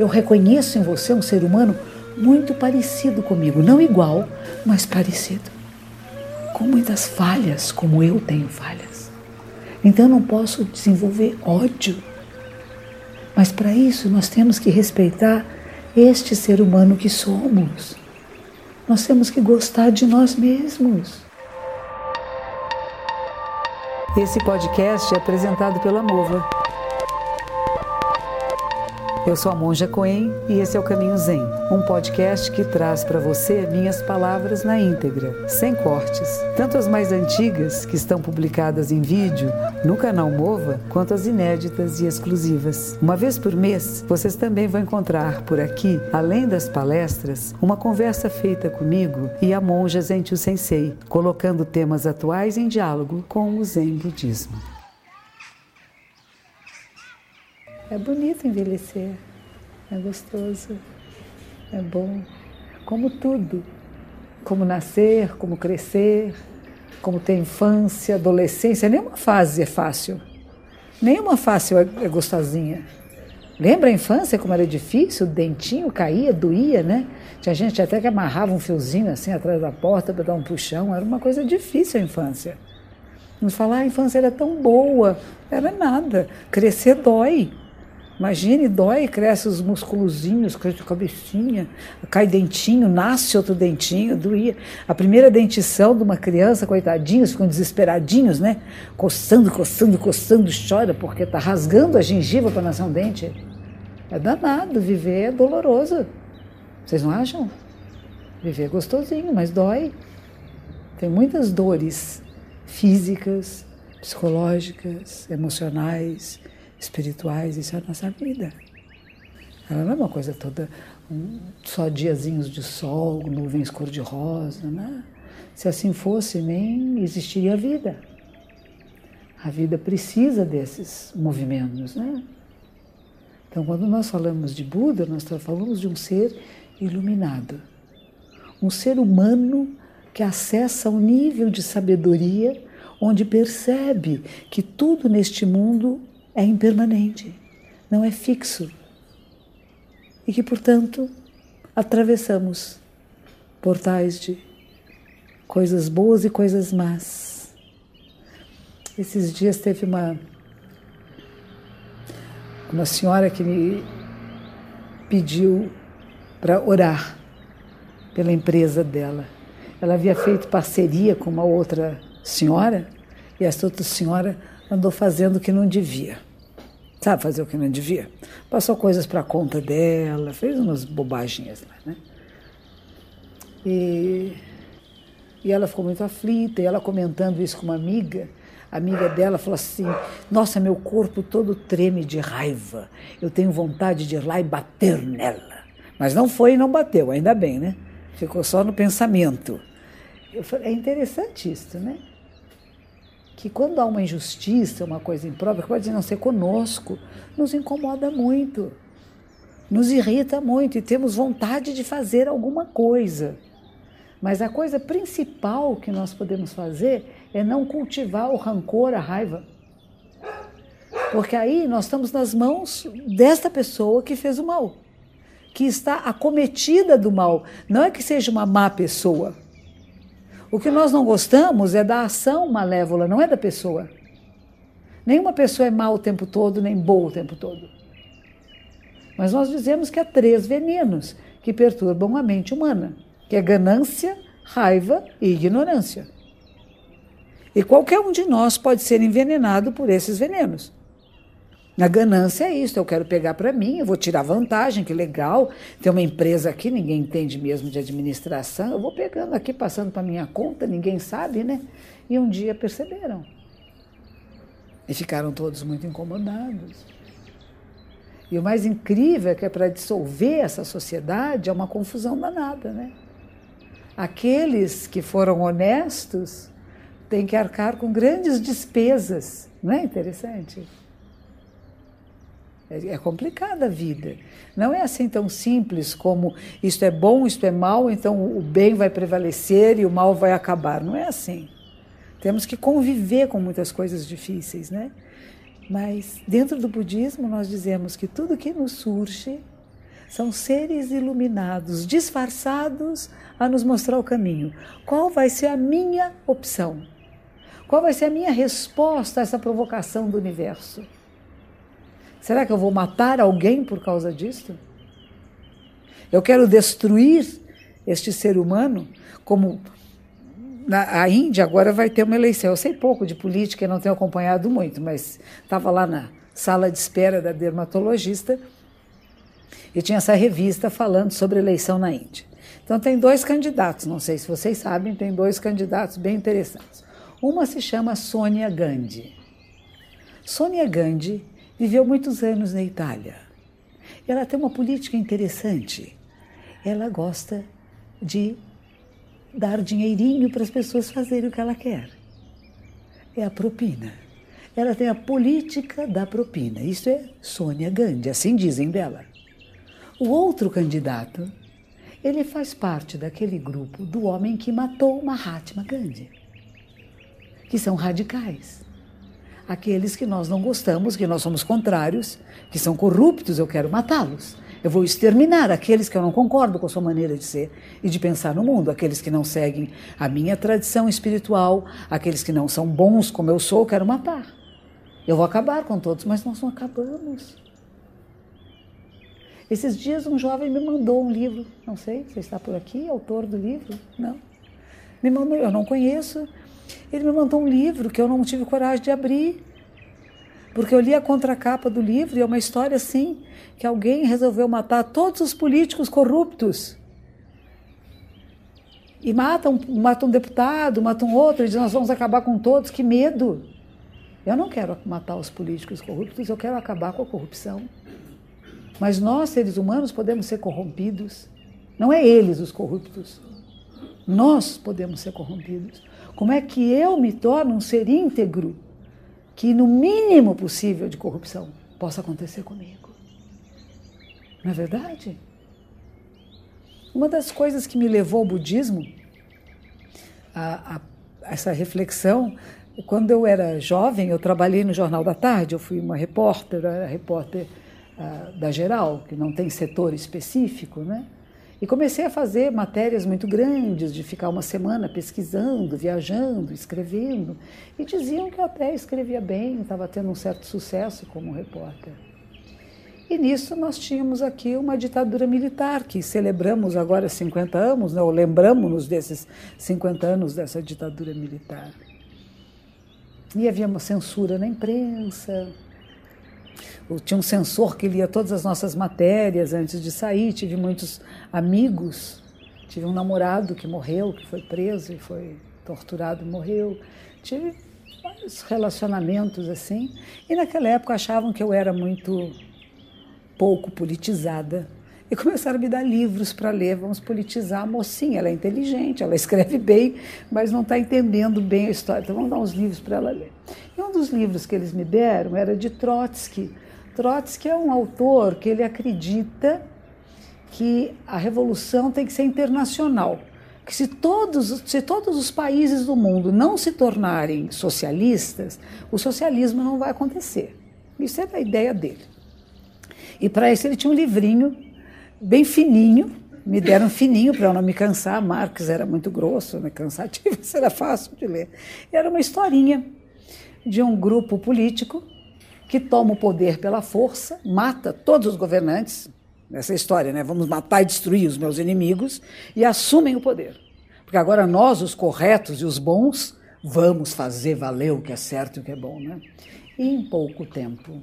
Eu reconheço em você um ser humano muito parecido comigo, não igual, mas parecido. Com muitas falhas, como eu tenho falhas. Então eu não posso desenvolver ódio. Mas para isso nós temos que respeitar este ser humano que somos. Nós temos que gostar de nós mesmos. Esse podcast é apresentado pela Mova. Eu sou a Monja Coen e esse é o Caminho Zen, um podcast que traz para você minhas palavras na íntegra, sem cortes, tanto as mais antigas, que estão publicadas em vídeo no canal Mova, quanto as inéditas e exclusivas. Uma vez por mês, vocês também vão encontrar por aqui, além das palestras, uma conversa feita comigo e a Monja Zenchu Sensei, colocando temas atuais em diálogo com o Zen Budismo. É bonito envelhecer, é gostoso, é bom, como tudo. Como nascer, como crescer, como ter infância, adolescência. Nenhuma fase é fácil. Nenhuma fase é gostosinha. Lembra a infância como era difícil? O dentinho caía, doía, né? Tinha gente até que amarrava um fiozinho assim atrás da porta para dar um puxão. Era uma coisa difícil a infância. Não falar ah, a infância era tão boa. Era nada. Crescer dói. Imagine, dói, cresce os musculozinhos, cresce a cabecinha, cai dentinho, nasce outro dentinho, doía. A primeira dentição de uma criança, coitadinhos, ficam desesperadinhos, né? Coçando, coçando, coçando, chora porque está rasgando a gengiva para nascer um dente. É danado, viver é doloroso. Vocês não acham? Viver é gostosinho, mas dói. Tem muitas dores físicas, psicológicas, emocionais espirituais, isso é a nossa vida. Ela não é uma coisa toda, um, só diazinhos de sol, nuvens cor-de-rosa, né? Se assim fosse, nem existiria vida. A vida precisa desses movimentos, né? Então, quando nós falamos de Buda, nós falamos de um ser iluminado, um ser humano que acessa um nível de sabedoria onde percebe que tudo neste mundo é impermanente, não é fixo. E que, portanto, atravessamos portais de coisas boas e coisas más. Esses dias teve uma uma senhora que me pediu para orar pela empresa dela. Ela havia feito parceria com uma outra senhora e essa outra senhora andou fazendo o que não devia. Sabe fazer o que não devia? Passou coisas para conta dela, fez umas bobaginhas lá, né? E, e ela ficou muito aflita, e ela comentando isso com uma amiga, a amiga dela falou assim: Nossa, meu corpo todo treme de raiva, eu tenho vontade de ir lá e bater nela. Mas não foi e não bateu, ainda bem, né? Ficou só no pensamento. Eu falei, é interessante isso, né? Que quando há uma injustiça, uma coisa imprópria, que pode não ser conosco, nos incomoda muito, nos irrita muito e temos vontade de fazer alguma coisa. Mas a coisa principal que nós podemos fazer é não cultivar o rancor, a raiva. Porque aí nós estamos nas mãos desta pessoa que fez o mal, que está acometida do mal. Não é que seja uma má pessoa, o que nós não gostamos é da ação malévola, não é da pessoa. Nenhuma pessoa é má o tempo todo, nem boa o tempo todo. Mas nós dizemos que há três venenos que perturbam a mente humana, que é ganância, raiva e ignorância. E qualquer um de nós pode ser envenenado por esses venenos. A ganância é isso, eu quero pegar para mim, eu vou tirar vantagem, que legal. Tem uma empresa aqui, ninguém entende mesmo de administração, eu vou pegando aqui, passando para minha conta, ninguém sabe, né? E um dia perceberam. E ficaram todos muito incomodados. E o mais incrível é que é para dissolver essa sociedade é uma confusão danada, né? Aqueles que foram honestos têm que arcar com grandes despesas, não é interessante? É, é complicada a vida. Não é assim tão simples como isto é bom, isto é mal, então o bem vai prevalecer e o mal vai acabar. Não é assim. Temos que conviver com muitas coisas difíceis, né? Mas dentro do budismo nós dizemos que tudo que nos surge São seres iluminados, disfarçados a nos mostrar o caminho. Qual vai ser a minha opção? Qual vai ser a minha resposta a essa provocação do universo? Será que eu vou matar alguém por causa disso? Eu quero destruir este ser humano, como na, a Índia agora vai ter uma eleição. Eu sei pouco de política, não tenho acompanhado muito, mas estava lá na sala de espera da dermatologista e tinha essa revista falando sobre eleição na Índia. Então tem dois candidatos, não sei se vocês sabem, tem dois candidatos bem interessantes. Uma se chama Sônia Gandhi. Sônia Gandhi viveu muitos anos na Itália. Ela tem uma política interessante. Ela gosta de dar dinheirinho para as pessoas fazerem o que ela quer. É a propina. Ela tem a política da propina. Isso é Sônia Gandhi, assim dizem dela. O outro candidato, ele faz parte daquele grupo do homem que matou Mahatma Gandhi, que são radicais. Aqueles que nós não gostamos, que nós somos contrários, que são corruptos, eu quero matá-los. Eu vou exterminar aqueles que eu não concordo com a sua maneira de ser e de pensar no mundo, aqueles que não seguem a minha tradição espiritual, aqueles que não são bons como eu sou, eu quero matar. Eu vou acabar com todos, mas nós não acabamos. Esses dias um jovem me mandou um livro, não sei, você está por aqui, autor do livro? Não. Me mandou, eu não conheço. Ele me mandou um livro que eu não tive coragem de abrir. Porque eu li a contracapa do livro e é uma história assim, que alguém resolveu matar todos os políticos corruptos. E matam, matam um deputado, matam outro, e diz, nós vamos acabar com todos, que medo. Eu não quero matar os políticos corruptos, eu quero acabar com a corrupção. Mas nós, seres humanos, podemos ser corrompidos. Não é eles os corruptos. Nós podemos ser corrompidos. Como é que eu me torno um ser íntegro que, no mínimo possível de corrupção, possa acontecer comigo? Não é verdade? Uma das coisas que me levou ao budismo, a, a, essa reflexão, quando eu era jovem, eu trabalhei no Jornal da Tarde, eu fui uma repórter, eu era repórter da geral, que não tem setor específico, né? E comecei a fazer matérias muito grandes, de ficar uma semana pesquisando, viajando, escrevendo. E diziam que eu até escrevia bem, estava tendo um certo sucesso como repórter. E nisso nós tínhamos aqui uma ditadura militar, que celebramos agora 50 anos, né, ou lembramos-nos desses 50 anos dessa ditadura militar. E havia uma censura na imprensa, tinha um censor que lia todas as nossas matérias antes de sair. Tive muitos amigos. Tive um namorado que morreu, que foi preso e foi torturado e morreu. Tive vários relacionamentos assim. E naquela época achavam que eu era muito pouco politizada. E começaram a me dar livros para ler. Vamos politizar a mocinha. Ela é inteligente, ela escreve bem, mas não está entendendo bem a história. Então vamos dar uns livros para ela ler. E um dos livros que eles me deram era de Trotsky Trotsky é um autor que ele acredita que a revolução tem que ser internacional, que se todos, se todos os países do mundo não se tornarem socialistas, o socialismo não vai acontecer. Isso é a ideia dele. E para isso ele tinha um livrinho bem fininho, me deram fininho para eu não me cansar. Marx era muito grosso, né, cansativo, isso era fácil de ler. Era uma historinha de um grupo político que toma o poder pela força, mata todos os governantes, essa história, né? Vamos matar e destruir os meus inimigos e assumem o poder. Porque agora nós, os corretos e os bons, vamos fazer valer o que é certo e o que é bom, né? E em pouco tempo,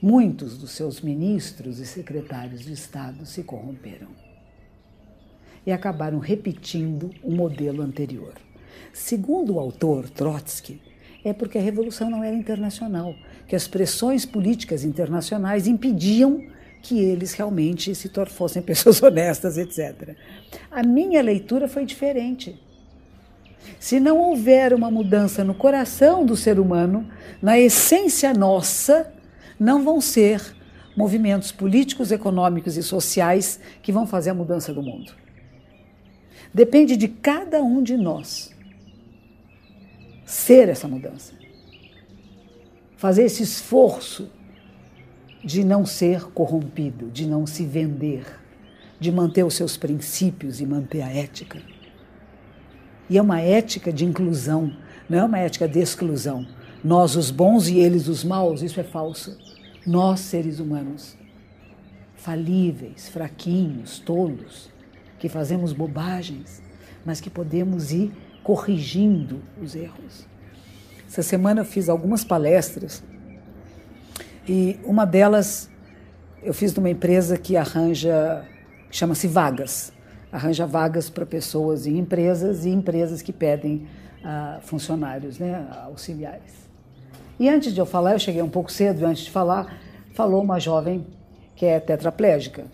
muitos dos seus ministros e secretários de Estado se corromperam e acabaram repetindo o modelo anterior. Segundo o autor Trotsky, é porque a revolução não era internacional, que as pressões políticas internacionais impediam que eles realmente se fossem pessoas honestas, etc. A minha leitura foi diferente. Se não houver uma mudança no coração do ser humano, na essência nossa, não vão ser movimentos políticos, econômicos e sociais que vão fazer a mudança do mundo. Depende de cada um de nós ser essa mudança. Fazer esse esforço de não ser corrompido, de não se vender, de manter os seus princípios e manter a ética. E é uma ética de inclusão, não é uma ética de exclusão. Nós, os bons e eles, os maus, isso é falso. Nós, seres humanos, falíveis, fraquinhos, tolos, que fazemos bobagens, mas que podemos ir corrigindo os erros. Essa semana eu fiz algumas palestras e uma delas eu fiz numa empresa que arranja, chama-se Vagas arranja vagas para pessoas em empresas e empresas que pedem uh, funcionários, né, auxiliares. E antes de eu falar, eu cheguei um pouco cedo, antes de falar, falou uma jovem que é tetraplégica.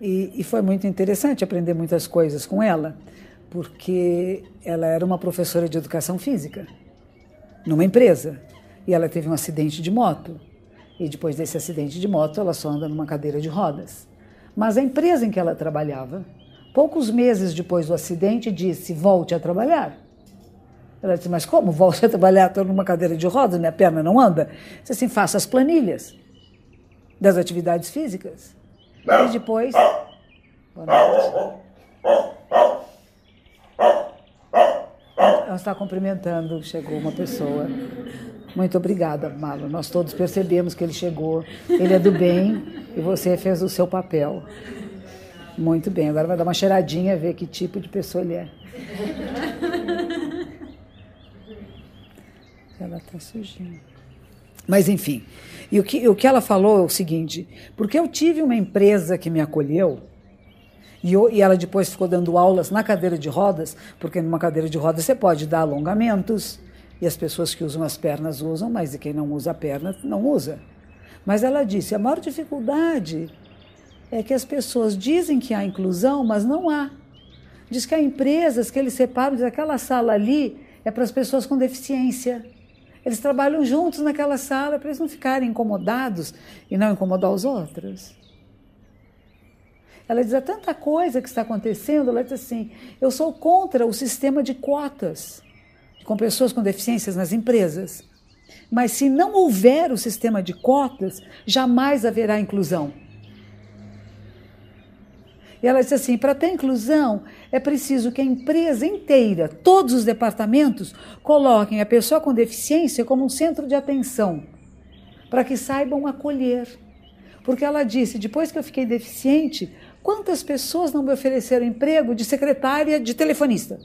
E, e foi muito interessante aprender muitas coisas com ela, porque ela era uma professora de educação física numa empresa e ela teve um acidente de moto. E depois desse acidente de moto, ela só anda numa cadeira de rodas. Mas a empresa em que ela trabalhava, poucos meses depois do acidente, disse: volte a trabalhar. Ela disse: Mas como a trabalhar? Estou numa cadeira de rodas, minha perna não anda. Disse assim: faça as planilhas das atividades físicas. E depois. Boa noite. Ela está cumprimentando, chegou uma pessoa. Muito obrigada, Malo. Nós todos percebemos que ele chegou. Ele é do bem e você fez o seu papel. Muito bem. Agora vai dar uma cheiradinha, ver que tipo de pessoa ele é. Ela está sujinha. Mas enfim, e o que, o que ela falou é o seguinte: porque eu tive uma empresa que me acolheu, e, eu, e ela depois ficou dando aulas na cadeira de rodas, porque numa cadeira de rodas você pode dar alongamentos, e as pessoas que usam as pernas usam, mas quem não usa a perna não usa. Mas ela disse: a maior dificuldade é que as pessoas dizem que há inclusão, mas não há. Diz que há empresas que eles separam, diz aquela sala ali é para as pessoas com deficiência. Eles trabalham juntos naquela sala para eles não ficarem incomodados e não incomodar os outros. Ela diz: há tanta coisa que está acontecendo. Ela diz assim: eu sou contra o sistema de cotas com pessoas com deficiências nas empresas. Mas se não houver o sistema de cotas, jamais haverá inclusão. E ela disse assim: para ter inclusão, é preciso que a empresa inteira, todos os departamentos, coloquem a pessoa com deficiência como um centro de atenção, para que saibam acolher. Porque ela disse: depois que eu fiquei deficiente, quantas pessoas não me ofereceram emprego de secretária de telefonista?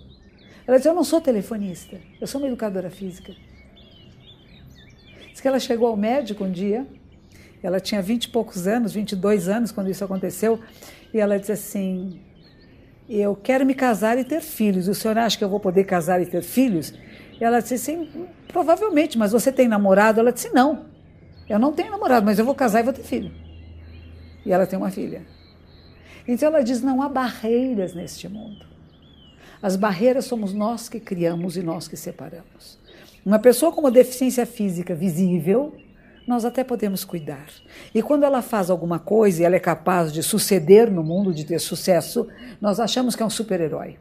Ela disse: Eu não sou telefonista, eu sou uma educadora física. Diz que ela chegou ao médico um dia, ela tinha vinte e poucos anos, 22 anos quando isso aconteceu, e ela disse assim: Eu quero me casar e ter filhos. O senhor acha que eu vou poder casar e ter filhos? Ela disse assim: Provavelmente, mas você tem namorado? Ela disse: Não, eu não tenho namorado, mas eu vou casar e vou ter filho. E ela tem uma filha. Então ela diz: Não há barreiras neste mundo. As barreiras somos nós que criamos e nós que separamos. Uma pessoa com uma deficiência física visível, nós até podemos cuidar. E quando ela faz alguma coisa e ela é capaz de suceder no mundo, de ter sucesso, nós achamos que é um super-herói.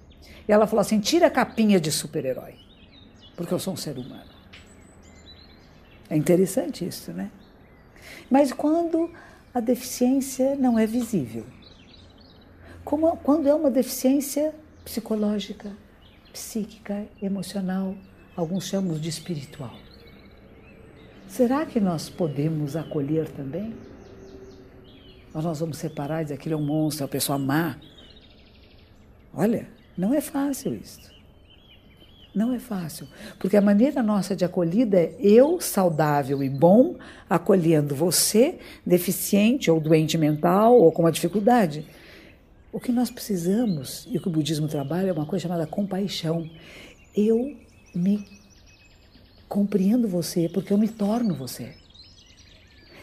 E ela falou assim: tira a capinha de super-herói, porque eu sou um ser humano. É interessante isso, né? Mas quando a deficiência não é visível, como, quando é uma deficiência psicológica, psíquica, emocional, alguns chamam de espiritual. Será que nós podemos acolher também? Ou nós vamos separar e dizer aquele é um monstro, é uma pessoa má? Olha, não é fácil isso. Não é fácil, porque a maneira nossa de acolhida é eu, saudável e bom, acolhendo você, deficiente ou doente mental ou com uma dificuldade. O que nós precisamos, e o que o budismo trabalha, é uma coisa chamada compaixão. Eu me compreendo você porque eu me torno você.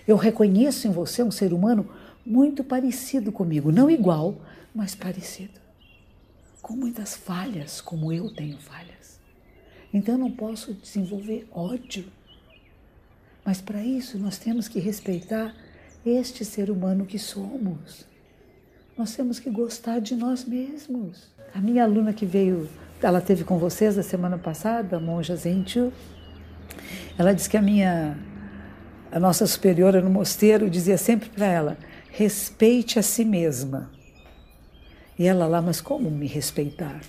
Eu reconheço em você um ser humano muito parecido comigo, não igual, mas parecido. Com muitas falhas, como eu tenho falhas. Então eu não posso desenvolver ódio. Mas para isso nós temos que respeitar este ser humano que somos. Nós temos que gostar de nós mesmos. A minha aluna que veio, ela teve com vocês a semana passada, a monja Zentiu, ela disse que a minha a nossa superiora no mosteiro dizia sempre para ela: respeite a si mesma. E ela lá, mas como me respeitar?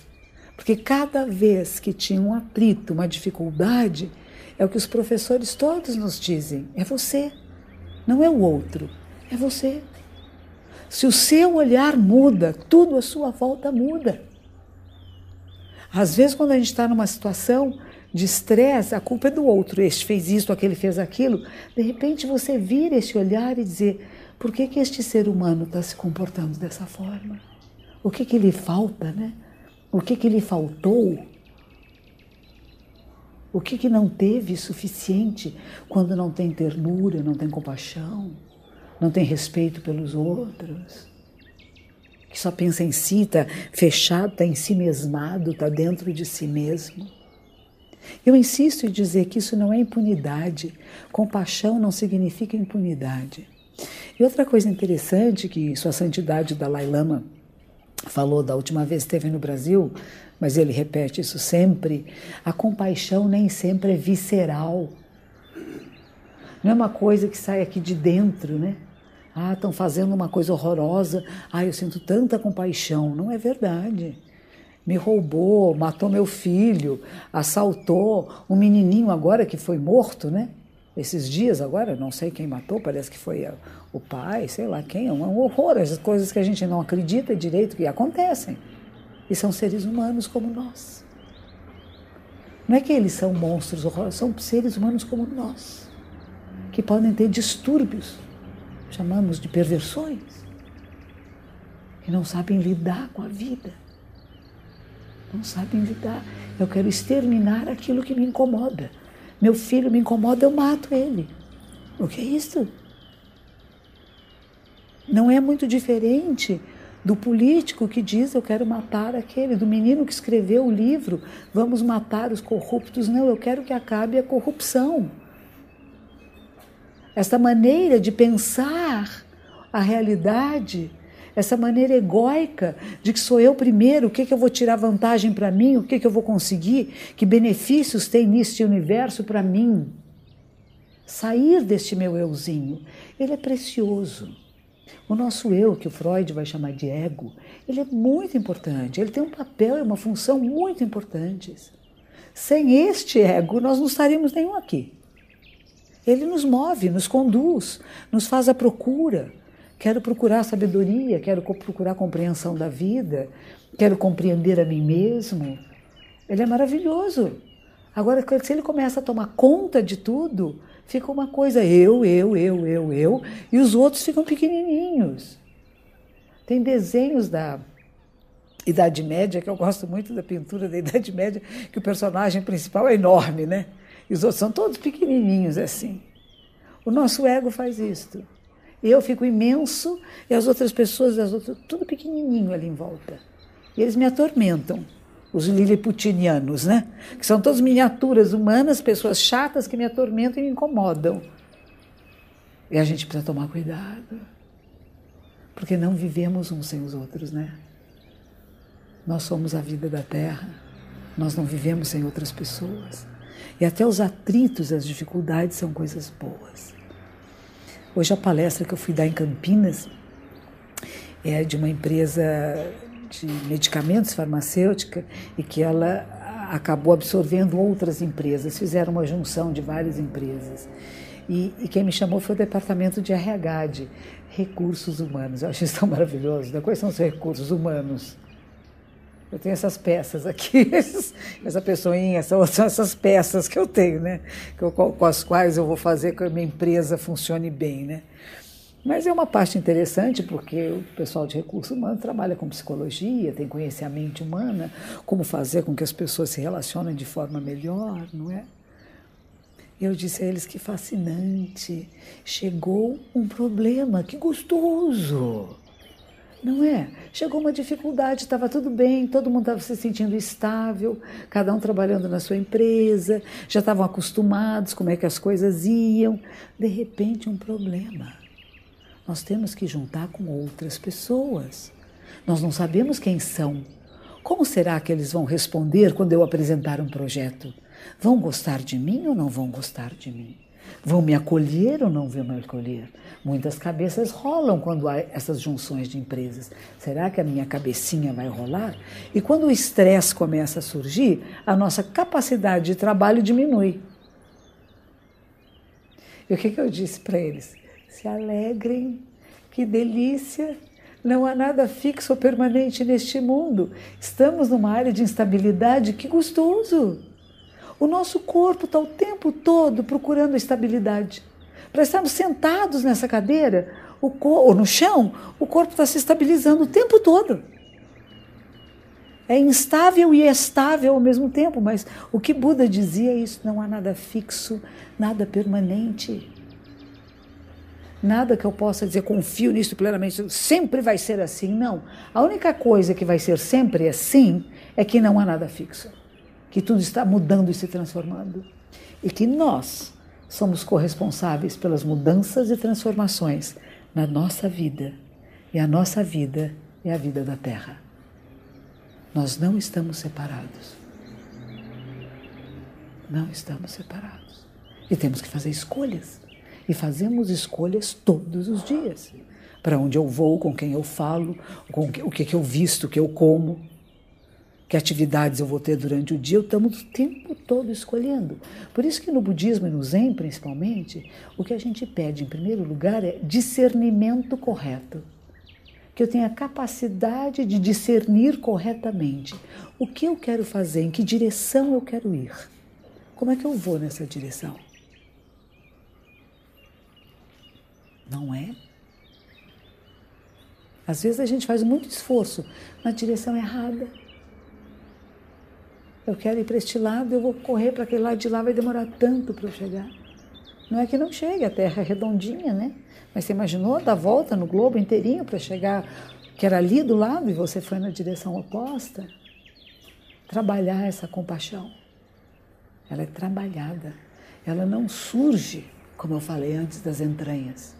Porque cada vez que tinha um atrito, uma dificuldade, é o que os professores todos nos dizem: é você, não é o outro, é você. Se o seu olhar muda, tudo à sua volta muda. Às vezes, quando a gente está numa situação de estresse, a culpa é do outro. Este fez isso, aquele fez aquilo. De repente, você vira esse olhar e dizer: por que, que este ser humano está se comportando dessa forma? O que, que lhe falta, né? O que, que lhe faltou? O que, que não teve suficiente quando não tem ternura, não tem compaixão, não tem respeito pelos outros? Que só pensa em si, está fechado, está em si mesmado, está dentro de si mesmo. Eu insisto em dizer que isso não é impunidade. Compaixão não significa impunidade. E outra coisa interessante que Sua Santidade Dalai Lama falou da última vez que esteve no Brasil, mas ele repete isso sempre: a compaixão nem sempre é visceral. Não é uma coisa que sai aqui de dentro, né? Ah, estão fazendo uma coisa horrorosa. Ah, eu sinto tanta compaixão. Não é verdade. Me roubou, matou meu filho, assaltou um menininho agora que foi morto, né? Esses dias agora, não sei quem matou, parece que foi o pai, sei lá quem. É um horror, as coisas que a gente não acredita direito que acontecem. E são seres humanos como nós. Não é que eles são monstros horrorosos, são seres humanos como nós, que podem ter distúrbios chamamos de perversões, que não sabem lidar com a vida. Não sabem lidar. Eu quero exterminar aquilo que me incomoda. Meu filho me incomoda, eu mato ele. O que é isso? Não é muito diferente do político que diz eu quero matar aquele, do menino que escreveu o livro vamos matar os corruptos. Não, eu quero que acabe a corrupção essa maneira de pensar a realidade, essa maneira egóica de que sou eu primeiro, o que, que eu vou tirar vantagem para mim, o que, que eu vou conseguir, que benefícios tem neste universo para mim. Sair deste meu euzinho, ele é precioso. O nosso eu, que o Freud vai chamar de ego, ele é muito importante, ele tem um papel e uma função muito importantes. Sem este ego, nós não estaríamos nenhum aqui. Ele nos move, nos conduz, nos faz a procura. Quero procurar sabedoria, quero procurar compreensão da vida, quero compreender a mim mesmo. Ele é maravilhoso. Agora, se ele começa a tomar conta de tudo, fica uma coisa eu, eu, eu, eu, eu, e os outros ficam pequenininhos. Tem desenhos da Idade Média, que eu gosto muito da pintura da Idade Média, que o personagem principal é enorme, né? E os outros são todos pequenininhos assim. O nosso ego faz isto. Eu fico imenso e as outras pessoas, as outras, tudo pequenininho ali em volta. E eles me atormentam, os liliputinianos, né? Que são todas miniaturas humanas, pessoas chatas que me atormentam e me incomodam. E a gente precisa tomar cuidado. Porque não vivemos uns sem os outros, né? Nós somos a vida da terra. Nós não vivemos sem outras pessoas. E até os atritos, as dificuldades são coisas boas. Hoje a palestra que eu fui dar em Campinas é de uma empresa de medicamentos farmacêutica e que ela acabou absorvendo outras empresas, fizeram uma junção de várias empresas. E, e, quem me chamou foi o departamento de RH, de recursos humanos. Eu acho isso tão maravilhoso. Né? Quais são os recursos humanos? Eu tenho essas peças aqui, essa pessoinha, são essas peças que eu tenho, né? Com as quais eu vou fazer que a minha empresa funcione bem, né? Mas é uma parte interessante porque o pessoal de recursos humanos trabalha com psicologia, tem conhecer a mente humana, como fazer com que as pessoas se relacionem de forma melhor, não é? Eu disse a eles que fascinante, chegou um problema, que gostoso. Não é? Chegou uma dificuldade, estava tudo bem, todo mundo estava se sentindo estável, cada um trabalhando na sua empresa, já estavam acostumados como é que as coisas iam. De repente, um problema. Nós temos que juntar com outras pessoas. Nós não sabemos quem são. Como será que eles vão responder quando eu apresentar um projeto? Vão gostar de mim ou não vão gostar de mim? Vão me acolher ou não vão me acolher? Muitas cabeças rolam quando há essas junções de empresas. Será que a minha cabecinha vai rolar? E quando o estresse começa a surgir, a nossa capacidade de trabalho diminui. E o que, que eu disse para eles? Se alegrem, que delícia! Não há nada fixo ou permanente neste mundo. Estamos numa área de instabilidade, que gostoso! O nosso corpo está o tempo todo procurando estabilidade. Para estarmos sentados nessa cadeira ou no chão, o corpo está se estabilizando o tempo todo. É instável e estável ao mesmo tempo, mas o que Buda dizia é isso: não há nada fixo, nada permanente. Nada que eu possa dizer, confio nisso plenamente, sempre vai ser assim. Não. A única coisa que vai ser sempre assim é que não há nada fixo que tudo está mudando e se transformando. E que nós somos corresponsáveis pelas mudanças e transformações na nossa vida. E a nossa vida é a vida da Terra. Nós não estamos separados. Não estamos separados. E temos que fazer escolhas. E fazemos escolhas todos os dias. Para onde eu vou, com quem eu falo, com o que, eu visto, o que eu como que atividades eu vou ter durante o dia, estamos o tempo todo escolhendo. Por isso que no budismo e no zen, principalmente, o que a gente pede em primeiro lugar é discernimento correto. Que eu tenha capacidade de discernir corretamente o que eu quero fazer, em que direção eu quero ir. Como é que eu vou nessa direção? Não é? Às vezes a gente faz muito esforço na direção errada eu quero ir para este lado, eu vou correr para aquele lado de lá, vai demorar tanto para eu chegar. Não é que não chegue, a Terra é redondinha, né? Mas você imaginou dar volta no globo inteirinho para chegar, que era ali do lado e você foi na direção oposta? Trabalhar essa compaixão. Ela é trabalhada. Ela não surge, como eu falei antes, das entranhas.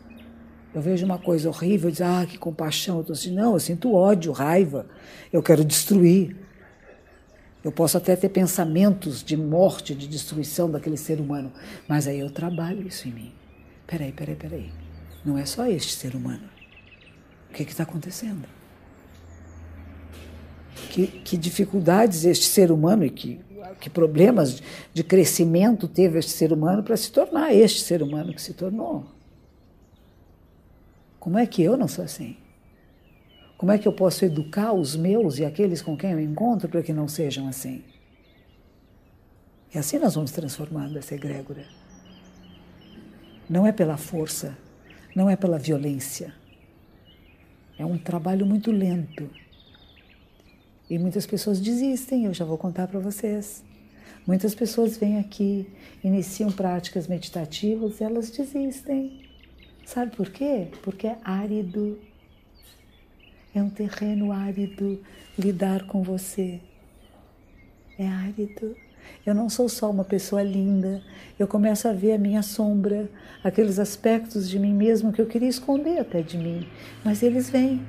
Eu vejo uma coisa horrível, e digo, ah, que compaixão. Eu estou assim, não, eu sinto ódio, raiva, eu quero destruir. Eu posso até ter pensamentos de morte, de destruição daquele ser humano, mas aí eu trabalho isso em mim. Peraí, peraí, peraí. Não é só este ser humano. O que está acontecendo? Que, que, dificuldades este ser humano e que, que problemas de crescimento teve este ser humano para se tornar este ser humano que se tornou? Como é que eu não sou assim? Como é que eu posso educar os meus e aqueles com quem eu encontro para que não sejam assim? E assim nós vamos transformando essa egrégora. Não é pela força, não é pela violência. É um trabalho muito lento. E muitas pessoas desistem, eu já vou contar para vocês. Muitas pessoas vêm aqui, iniciam práticas meditativas elas desistem. Sabe por quê? Porque é árido, é um terreno árido lidar com você. É árido. Eu não sou só uma pessoa linda, eu começo a ver a minha sombra, aqueles aspectos de mim mesmo que eu queria esconder até de mim, mas eles vêm.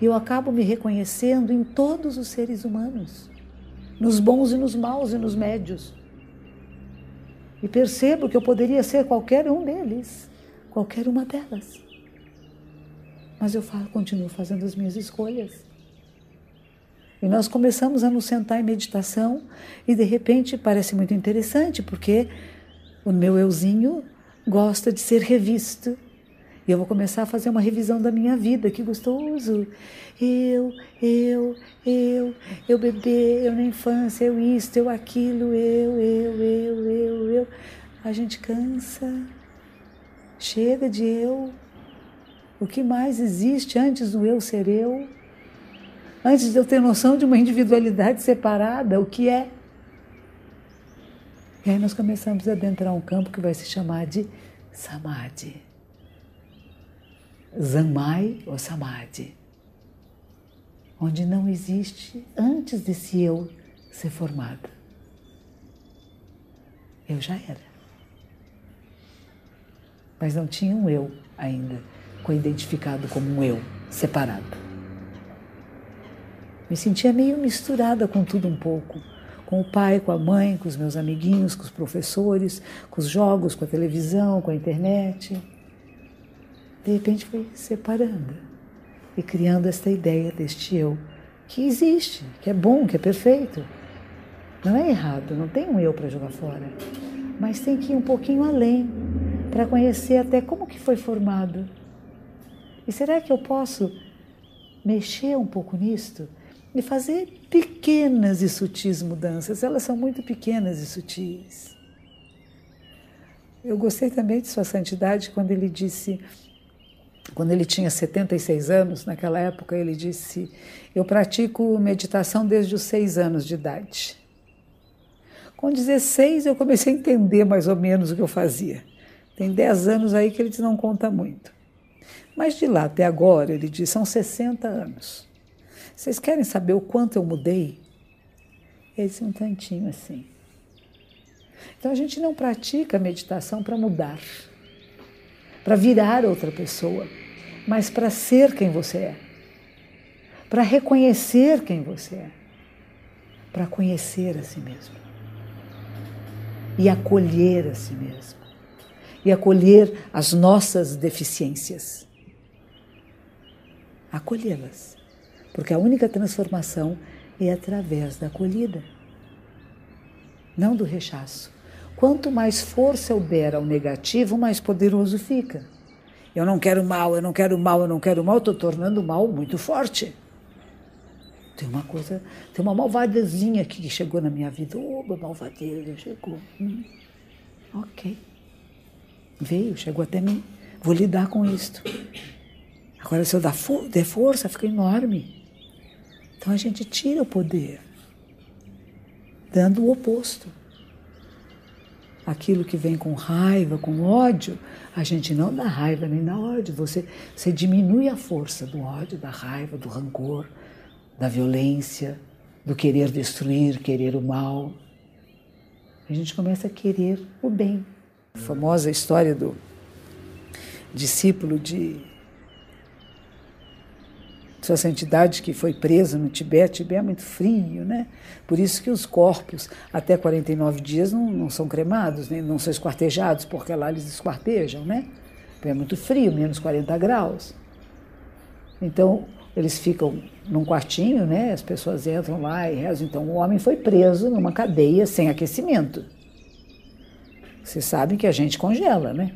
E eu acabo me reconhecendo em todos os seres humanos, nos bons e nos maus e nos médios. E percebo que eu poderia ser qualquer um deles, qualquer uma delas mas eu continuo fazendo as minhas escolhas. E nós começamos a nos sentar em meditação e de repente parece muito interessante porque o meu euzinho gosta de ser revisto. E eu vou começar a fazer uma revisão da minha vida, que gostoso. Eu, eu, eu, eu bebê, eu na infância, eu isto, eu aquilo, eu, eu, eu, eu, eu. A gente cansa. Chega de eu, o que mais existe antes do eu ser eu? Antes de eu ter noção de uma individualidade separada, o que é? E aí nós começamos a adentrar um campo que vai se chamar de Samadhi. Zammai ou Samadhi. Onde não existe antes desse eu ser formado. Eu já era. Mas não tinha um eu ainda identificado como um eu separado. Me sentia meio misturada com tudo um pouco, com o pai, com a mãe, com os meus amiguinhos, com os professores, com os jogos, com a televisão, com a internet. De repente fui separando e criando esta ideia deste eu que existe, que é bom, que é perfeito. Não é errado, não tem um eu para jogar fora, mas tem que ir um pouquinho além para conhecer até como que foi formado. E será que eu posso mexer um pouco nisto e fazer pequenas e sutis mudanças? Elas são muito pequenas e sutis. Eu gostei também de Sua Santidade quando ele disse quando ele tinha 76 anos, naquela época, ele disse: Eu pratico meditação desde os seis anos de idade. Com 16, eu comecei a entender mais ou menos o que eu fazia. Tem 10 anos aí que ele não conta muito. Mas de lá até agora, ele diz: são 60 anos. Vocês querem saber o quanto eu mudei? Ele disse um tantinho assim. Então a gente não pratica meditação para mudar para virar outra pessoa, mas para ser quem você é, para reconhecer quem você é, para conhecer a si mesmo e acolher a si mesmo e acolher as nossas deficiências. Acolhê-las, porque a única transformação é através da acolhida, não do rechaço. Quanto mais força eu der ao negativo, mais poderoso fica. Eu não quero mal, eu não quero mal, eu não quero mal, estou tornando o mal muito forte. Tem uma coisa, tem uma malvadazinha aqui que chegou na minha vida. Oba, malvadeza, chegou. Hum, ok. Veio, chegou até mim. Vou lidar com isto. Agora, se eu der força, fica enorme. Então a gente tira o poder, dando o oposto aquilo que vem com raiva, com ódio, a gente não dá raiva nem dá ódio. Você, você diminui a força do ódio, da raiva, do rancor, da violência, do querer destruir, querer o mal. A gente começa a querer o bem. A famosa história do discípulo de sua santidade que foi preso no Tibete, Tibete é muito frio, né? Por isso que os corpos até 49 dias não, não são cremados, nem não são esquartejados, porque lá eles esquartejam, né? É muito frio, menos 40 graus. Então, eles ficam num quartinho, né? As pessoas entram lá e rezam. Então, o homem foi preso numa cadeia sem aquecimento. Vocês sabem que a gente congela, né?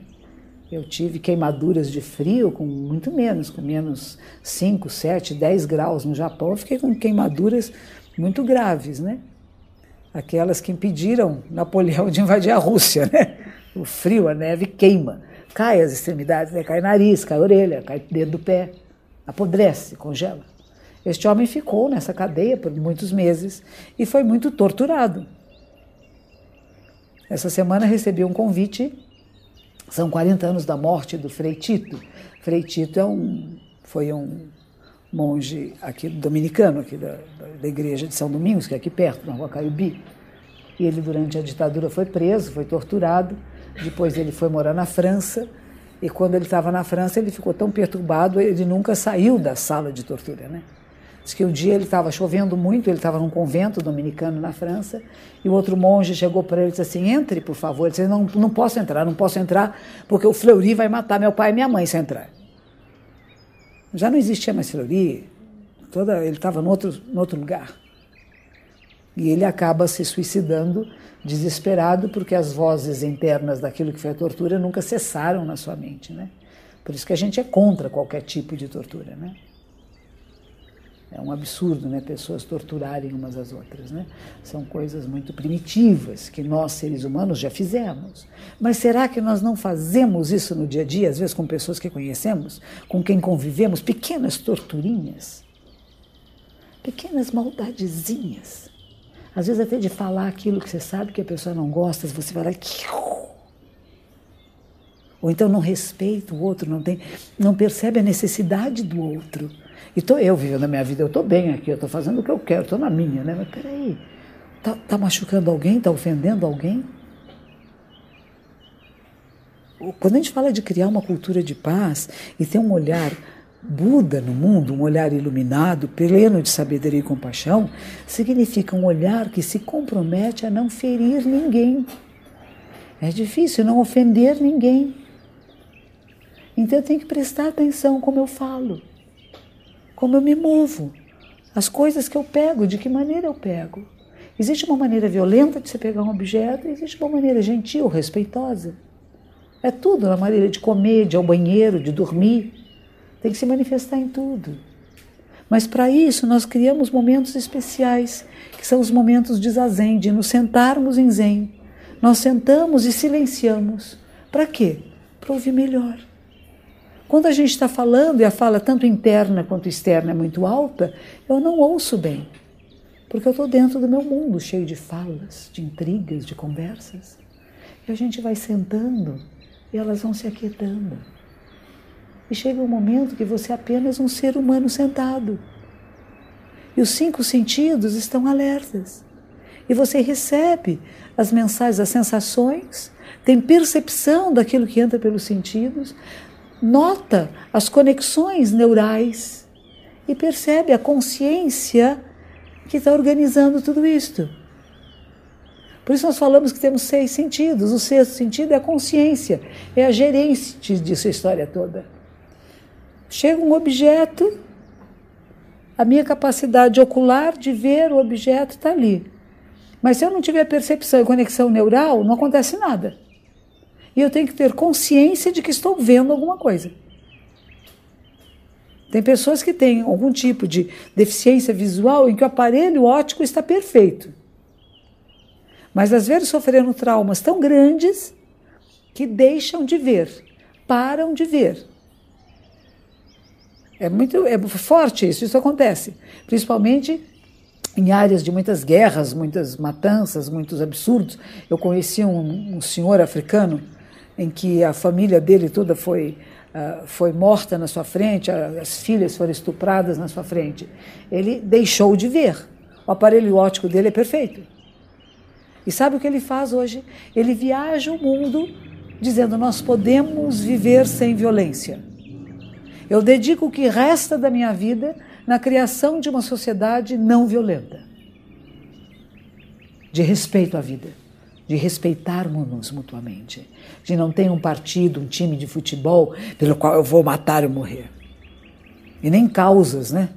Eu tive queimaduras de frio com muito menos, com menos 5, 7, 10 graus no Japão. Eu fiquei com queimaduras muito graves, né? Aquelas que impediram Napoleão de invadir a Rússia, né? O frio, a neve queima. Cai as extremidades, né? cai nariz, cai orelha, cai dedo do pé, apodrece, congela. Este homem ficou nessa cadeia por muitos meses e foi muito torturado. Essa semana recebi um convite são 40 anos da morte do Frei Tito. Frei Tito é um, foi um monge aqui dominicano, aqui da, da igreja de São Domingos, que é aqui perto, na rua Caiubi. E ele, durante a ditadura, foi preso, foi torturado. Depois ele foi morar na França. E quando ele estava na França, ele ficou tão perturbado, ele nunca saiu da sala de tortura, né? Diz que um dia ele estava chovendo muito, ele estava num convento dominicano na França, e o outro monge chegou para ele e disse assim: entre, por favor. Ele disse: não, não posso entrar, não posso entrar, porque o Fleury vai matar meu pai e minha mãe se entrar. Já não existia mais Fleury, toda, ele estava em outro, outro lugar. E ele acaba se suicidando, desesperado, porque as vozes internas daquilo que foi a tortura nunca cessaram na sua mente. Né? Por isso que a gente é contra qualquer tipo de tortura. Né? É um absurdo, né? Pessoas torturarem umas às outras, né? São coisas muito primitivas que nós seres humanos já fizemos. Mas será que nós não fazemos isso no dia a dia, às vezes com pessoas que conhecemos, com quem convivemos, pequenas torturinhas, pequenas maldadezinhas? Às vezes até de falar aquilo que você sabe que a pessoa não gosta, você vai lá ou então não respeita o outro, não tem, não percebe a necessidade do outro. E eu vivendo a minha vida, eu estou bem aqui, eu estou fazendo o que eu quero, estou na minha, né? Mas peraí, está tá machucando alguém, está ofendendo alguém? Quando a gente fala de criar uma cultura de paz e ter um olhar Buda no mundo, um olhar iluminado, pleno de sabedoria e compaixão, significa um olhar que se compromete a não ferir ninguém. É difícil não ofender ninguém. Então eu tenho que prestar atenção como eu falo, como eu me movo, as coisas que eu pego, de que maneira eu pego. Existe uma maneira violenta de você pegar um objeto, existe uma maneira gentil, respeitosa. É tudo, na maneira de comer, de ir ao banheiro, de dormir. Tem que se manifestar em tudo. Mas para isso nós criamos momentos especiais, que são os momentos de zazen, de nos sentarmos em zen. Nós sentamos e silenciamos. Para quê? Para ouvir melhor. Quando a gente está falando e a fala tanto interna quanto externa é muito alta, eu não ouço bem. Porque eu estou dentro do meu mundo, cheio de falas, de intrigas, de conversas. E a gente vai sentando e elas vão se aquietando. E chega um momento que você é apenas um ser humano sentado. E os cinco sentidos estão alertas. E você recebe as mensagens, as sensações, tem percepção daquilo que entra pelos sentidos, nota as conexões neurais e percebe a consciência que está organizando tudo isto. Por isso nós falamos que temos seis sentidos. O sexto sentido é a consciência, é a gerência disso a história toda. Chega um objeto, a minha capacidade ocular de ver o objeto está ali. Mas se eu não tiver percepção e conexão neural, não acontece nada. E eu tenho que ter consciência de que estou vendo alguma coisa. Tem pessoas que têm algum tipo de deficiência visual em que o aparelho óptico está perfeito. Mas às vezes sofreram traumas tão grandes que deixam de ver, param de ver. É muito é forte isso, isso acontece, principalmente em áreas de muitas guerras, muitas matanças, muitos absurdos. Eu conheci um, um senhor africano em que a família dele toda foi uh, foi morta na sua frente, as filhas foram estupradas na sua frente. Ele deixou de ver. O aparelho óptico dele é perfeito. E sabe o que ele faz hoje? Ele viaja o mundo dizendo: Nós podemos viver sem violência. Eu dedico o que resta da minha vida na criação de uma sociedade não violenta, de respeito à vida, de respeitarmos-nos mutuamente, de não ter um partido, um time de futebol pelo qual eu vou matar ou morrer. E nem causas, né?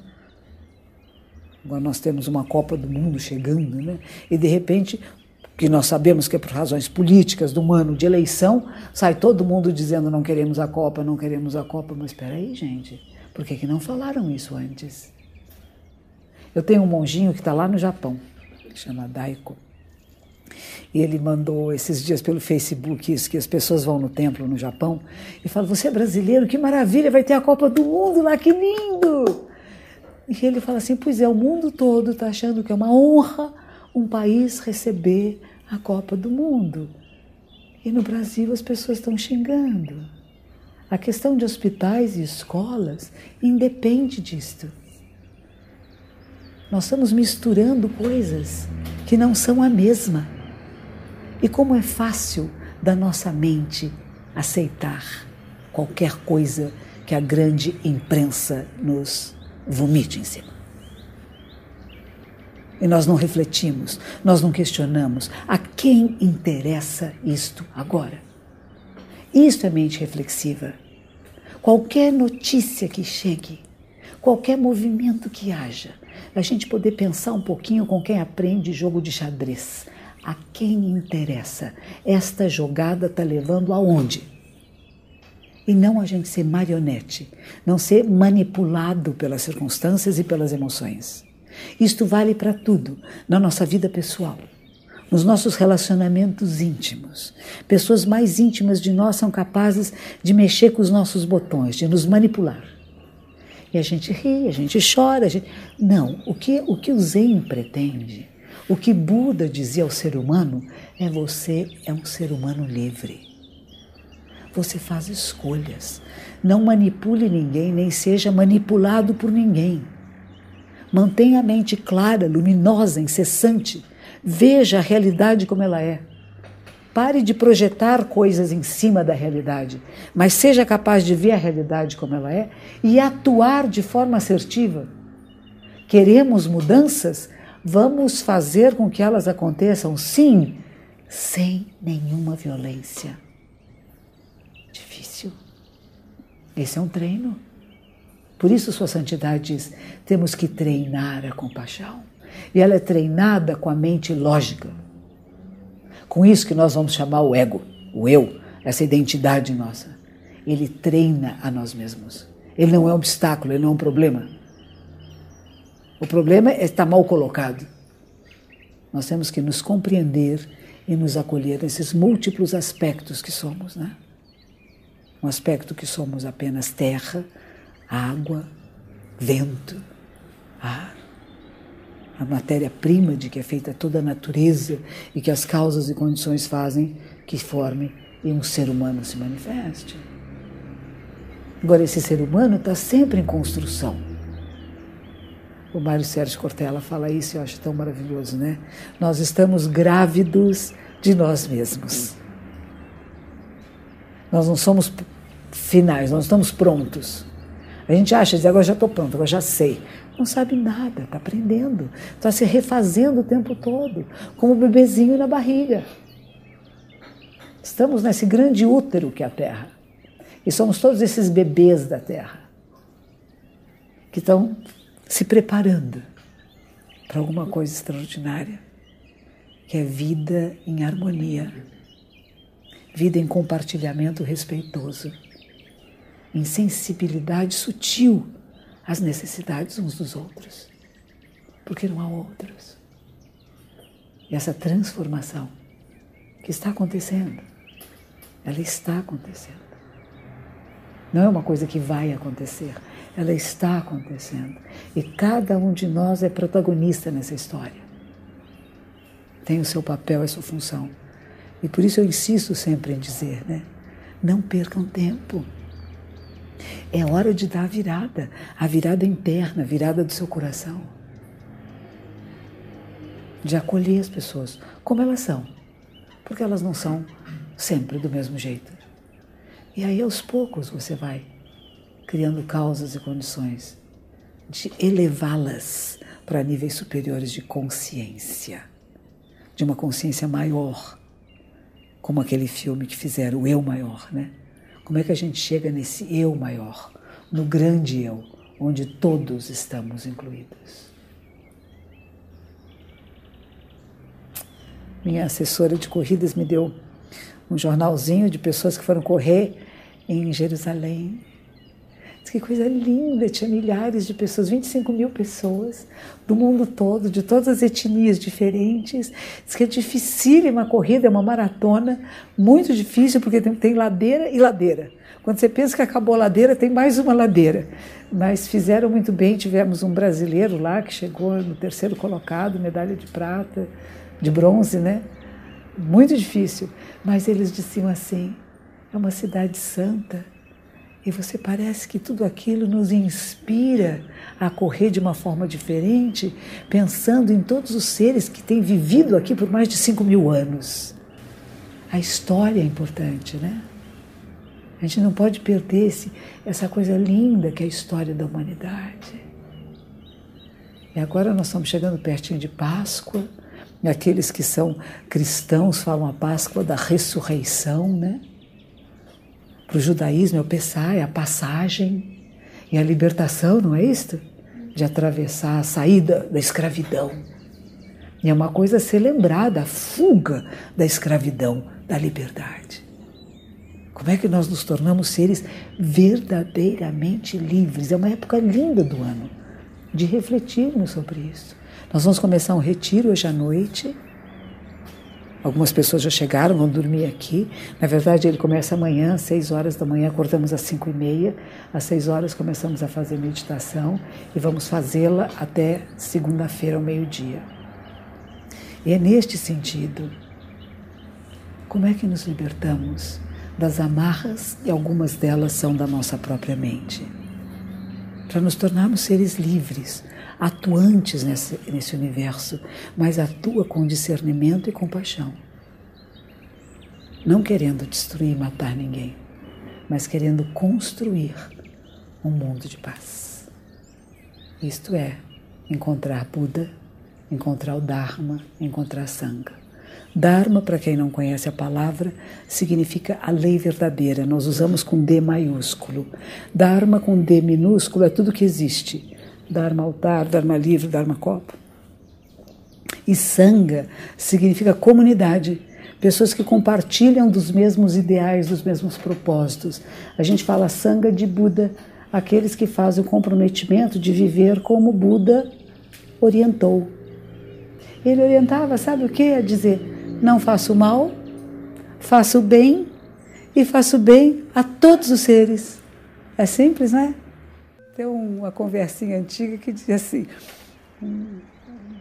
Agora nós temos uma Copa do Mundo chegando, né? E de repente que nós sabemos que é por razões políticas, do ano de eleição, sai todo mundo dizendo não queremos a Copa, não queremos a Copa. Mas espera aí, gente, por que, que não falaram isso antes? Eu tenho um monjinho que está lá no Japão, chama Daiko. E ele mandou esses dias pelo Facebook isso, que as pessoas vão no templo no Japão e falam, você é brasileiro, que maravilha, vai ter a Copa do Mundo lá, que lindo! E ele fala assim, pois é, o mundo todo está achando que é uma honra um país receber a Copa do Mundo. E no Brasil as pessoas estão xingando. A questão de hospitais e escolas independe disto. Nós estamos misturando coisas que não são a mesma. E como é fácil da nossa mente aceitar qualquer coisa que a grande imprensa nos vomite em cima. E nós não refletimos, nós não questionamos. A quem interessa isto agora? Isto é mente reflexiva. Qualquer notícia que chegue, qualquer movimento que haja, a gente poder pensar um pouquinho com quem aprende jogo de xadrez. A quem interessa? Esta jogada está levando aonde? E não a gente ser marionete, não ser manipulado pelas circunstâncias e pelas emoções. Isto vale para tudo na nossa vida pessoal, nos nossos relacionamentos íntimos. Pessoas mais íntimas de nós são capazes de mexer com os nossos botões, de nos manipular. E a gente ri, a gente chora. A gente... Não, o que, o que o Zen pretende, o que Buda dizia ao ser humano, é você é um ser humano livre. Você faz escolhas. Não manipule ninguém, nem seja manipulado por ninguém. Mantenha a mente clara, luminosa, incessante. Veja a realidade como ela é. Pare de projetar coisas em cima da realidade, mas seja capaz de ver a realidade como ela é e atuar de forma assertiva. Queremos mudanças? Vamos fazer com que elas aconteçam, sim, sem nenhuma violência. Difícil. Esse é um treino. Por isso, Sua Santidade diz: temos que treinar a compaixão. E ela é treinada com a mente lógica. Com isso que nós vamos chamar o ego, o eu, essa identidade nossa. Ele treina a nós mesmos. Ele não é um obstáculo, ele não é um problema. O problema estar mal colocado. Nós temos que nos compreender e nos acolher nesses múltiplos aspectos que somos, né? Um aspecto que somos apenas terra, água, vento, ar, a matéria-prima de que é feita toda a natureza e que as causas e condições fazem que forme e um ser humano se manifeste. Agora, esse ser humano está sempre em construção. O Mário Sérgio Cortella fala isso e eu acho tão maravilhoso, né? Nós estamos grávidos de nós mesmos. Nós não somos finais, nós estamos prontos. A gente acha, diz, agora já estou pronto, agora já sei. Não sabe nada, está aprendendo, está se refazendo o tempo todo, como um bebezinho na barriga. Estamos nesse grande útero que é a Terra. E somos todos esses bebês da Terra que estão se preparando para alguma coisa extraordinária, que é vida em harmonia, vida em compartilhamento respeitoso em sensibilidade sutil às necessidades uns dos outros, porque não há outros. E essa transformação que está acontecendo, ela está acontecendo. Não é uma coisa que vai acontecer, ela está acontecendo. E cada um de nós é protagonista nessa história. Tem o seu papel, a sua função. E por isso eu insisto sempre em dizer, né? Não percam tempo. É hora de dar a virada, a virada interna, a virada do seu coração. De acolher as pessoas como elas são, porque elas não são sempre do mesmo jeito. E aí, aos poucos, você vai criando causas e condições de elevá-las para níveis superiores de consciência, de uma consciência maior, como aquele filme que fizeram, o Eu Maior, né? Como é que a gente chega nesse eu maior, no grande eu, onde todos estamos incluídos? Minha assessora de corridas me deu um jornalzinho de pessoas que foram correr em Jerusalém, que coisa linda, tinha milhares de pessoas, 25 mil pessoas do mundo todo, de todas as etnias diferentes. Diz que é dificílima a corrida, é uma maratona, muito difícil, porque tem, tem ladeira e ladeira. Quando você pensa que acabou a ladeira, tem mais uma ladeira. Mas fizeram muito bem, tivemos um brasileiro lá que chegou no terceiro colocado, medalha de prata, de bronze, né? Muito difícil. Mas eles diziam assim: é uma cidade santa e você parece que tudo aquilo nos inspira a correr de uma forma diferente, pensando em todos os seres que têm vivido aqui por mais de 5 mil anos. A história é importante, né? A gente não pode perder esse, essa coisa linda que é a história da humanidade. E agora nós estamos chegando pertinho de Páscoa. Aqueles que são cristãos falam a Páscoa da ressurreição, né? Para o judaísmo é o Pessah, é a passagem e a libertação, não é isto? De atravessar a saída da escravidão. E é uma coisa a ser lembrada, a fuga da escravidão, da liberdade. Como é que nós nos tornamos seres verdadeiramente livres? É uma época linda do ano de refletirmos sobre isso. Nós vamos começar um retiro hoje à noite Algumas pessoas já chegaram, vão dormir aqui. Na verdade, ele começa amanhã, às 6 horas da manhã, acordamos às 5 e meia. Às 6 horas começamos a fazer meditação e vamos fazê-la até segunda-feira ao meio-dia. E é neste sentido, como é que nos libertamos das amarras, e algumas delas são da nossa própria mente, para nos tornarmos seres livres, atuantes nesse, nesse universo, mas atua com discernimento e compaixão. não querendo destruir e matar ninguém, mas querendo construir um mundo de paz. Isto é encontrar Buda, encontrar o Dharma, encontrar Sangha. Dharma, para quem não conhece a palavra, significa a lei verdadeira. Nós usamos com D maiúsculo. Dharma com D minúsculo é tudo que existe. Dharma altar, Dharma livro, Dharma copo. E Sangha significa comunidade. Pessoas que compartilham dos mesmos ideais, dos mesmos propósitos. A gente fala Sangha de Buda, aqueles que fazem o comprometimento de viver como Buda orientou. Ele orientava, sabe o que? A dizer, não faço mal, faço bem e faço bem a todos os seres. É simples, né? Tem uma conversinha antiga que diz assim: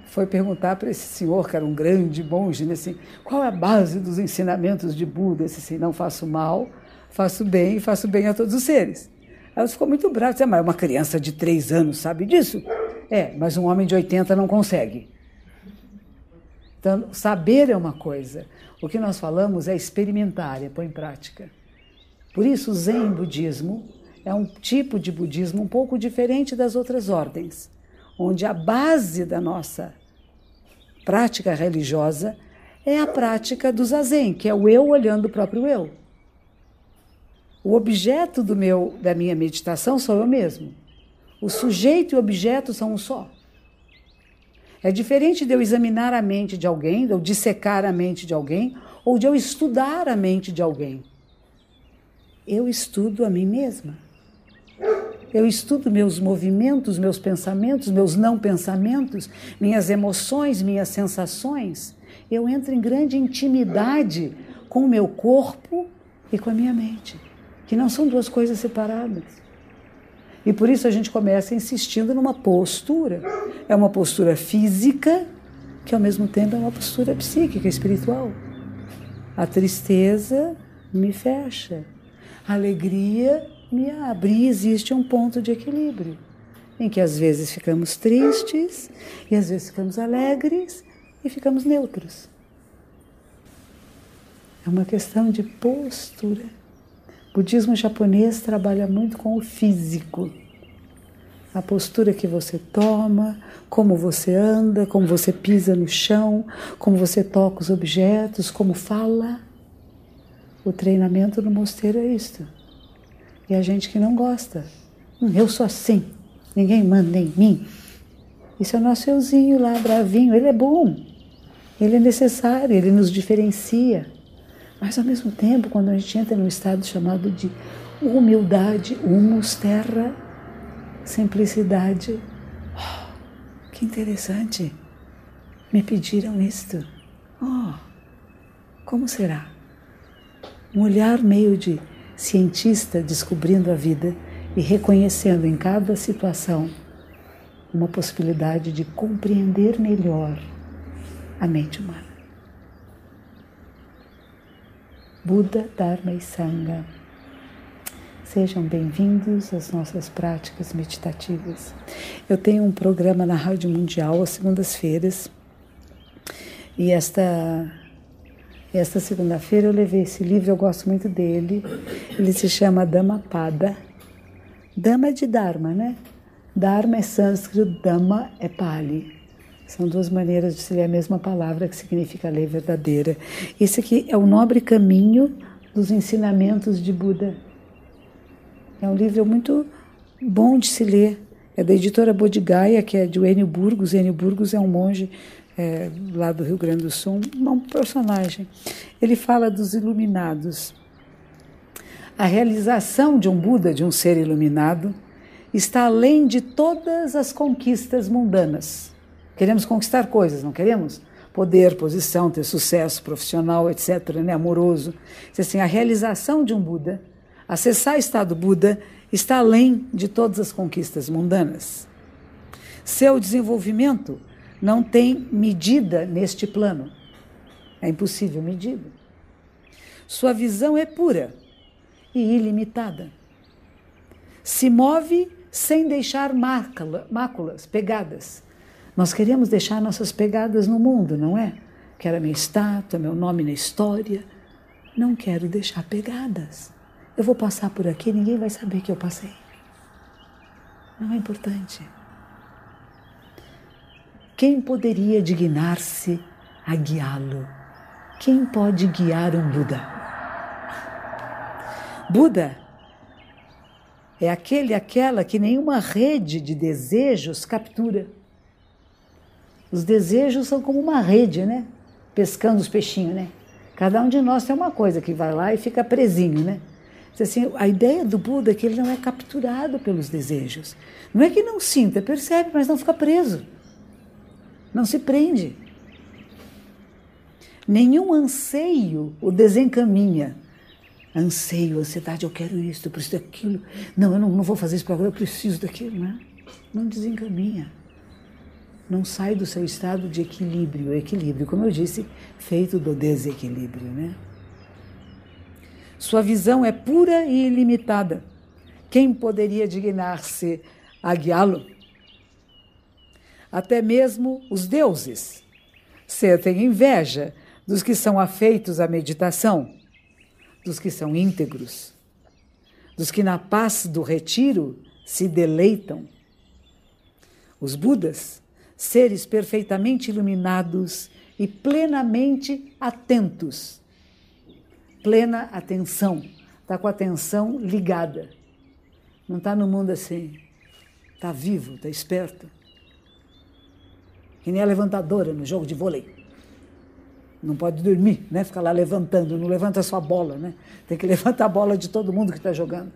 foi perguntar para esse senhor, que era um grande monge, né, assim, qual é a base dos ensinamentos de Buda? Esse assim, não faço mal, faço bem e faço bem a todos os seres. Ela ficou muito brava, disse, mas uma criança de três anos sabe disso? É, mas um homem de 80 não consegue. Então, saber é uma coisa, o que nós falamos é experimentar, é pôr em prática. Por isso, o Zen budismo é um tipo de budismo um pouco diferente das outras ordens, onde a base da nossa prática religiosa é a prática do zazen, que é o eu olhando o próprio eu. O objeto do meu da minha meditação sou eu mesmo. O sujeito e o objeto são um só. É diferente de eu examinar a mente de alguém, de eu dissecar a mente de alguém, ou de eu estudar a mente de alguém. Eu estudo a mim mesma. Eu estudo meus movimentos, meus pensamentos, meus não pensamentos, minhas emoções, minhas sensações. Eu entro em grande intimidade com o meu corpo e com a minha mente, que não são duas coisas separadas. E por isso a gente começa insistindo numa postura. É uma postura física, que ao mesmo tempo é uma postura psíquica, espiritual. A tristeza me fecha, a alegria me abre. E existe um ponto de equilíbrio, em que às vezes ficamos tristes, e às vezes ficamos alegres, e ficamos neutros. É uma questão de postura. O budismo japonês trabalha muito com o físico. A postura que você toma, como você anda, como você pisa no chão, como você toca os objetos, como fala. O treinamento no mosteiro é isto. E a gente que não gosta. Hum, eu sou assim, ninguém manda em mim. Isso é o nosso euzinho lá, bravinho. Ele é bom, ele é necessário, ele nos diferencia. Mas ao mesmo tempo, quando a gente entra num estado chamado de humildade, humus terra, simplicidade, oh, que interessante. Me pediram isto. Oh, como será? Um olhar meio de cientista descobrindo a vida e reconhecendo em cada situação uma possibilidade de compreender melhor a mente humana. Buda, Dharma e Sangha. Sejam bem-vindos às nossas práticas meditativas. Eu tenho um programa na Rádio Mundial às segundas-feiras e esta esta segunda-feira eu levei esse livro, eu gosto muito dele. Ele se chama Dhammapada. Dhamma é de Dharma, né? Dharma é sânscrito, Dhamma é Pali. São duas maneiras de se ler a mesma palavra que significa lei verdadeira. Esse aqui é o nobre caminho dos ensinamentos de Buda. É um livro muito bom de se ler. É da editora Bodhigaya, que é de Enio Burgos. Enio Burgos é um monge é, lá do Rio Grande do Sul, um personagem. Ele fala dos iluminados. A realização de um Buda, de um ser iluminado, está além de todas as conquistas mundanas. Queremos conquistar coisas, não queremos? Poder, posição, ter sucesso profissional, etc., né? amoroso. Assim, a realização de um Buda, acessar o estado Buda, está além de todas as conquistas mundanas. Seu desenvolvimento não tem medida neste plano. É impossível medida. Sua visão é pura e ilimitada. Se move sem deixar máculas, pegadas nós queremos deixar nossas pegadas no mundo, não é? Quero a minha estátua, meu nome na história. não quero deixar pegadas. Eu vou passar por aqui, ninguém vai saber que eu passei. Não é importante. Quem poderia dignar-se a guiá-lo? Quem pode guiar um Buda? Buda é aquele, aquela que nenhuma rede de desejos captura. Os desejos são como uma rede, né? Pescando os peixinhos, né? Cada um de nós tem uma coisa que vai lá e fica presinho, né? Assim, a ideia do Buda é que ele não é capturado pelos desejos. Não é que não sinta, percebe, mas não fica preso. Não se prende. Nenhum anseio o desencaminha. Anseio, ansiedade, eu quero isso, eu preciso daquilo. Não, eu não, não vou fazer isso para agora, eu preciso daquilo, né? Não desencaminha. Não sai do seu estado de equilíbrio. Equilíbrio, como eu disse, feito do desequilíbrio, né? Sua visão é pura e ilimitada. Quem poderia dignar-se a guiá-lo? Até mesmo os deuses sentem inveja dos que são afeitos à meditação, dos que são íntegros, dos que na paz do retiro se deleitam. Os Budas, seres perfeitamente iluminados e plenamente atentos plena atenção, está com a atenção ligada. Não está no mundo assim. Está vivo, está esperto. Que nem a levantadora no jogo de vôlei. Não pode dormir, né? Ficar lá levantando, não levanta só a bola, né? Tem que levantar a bola de todo mundo que está jogando.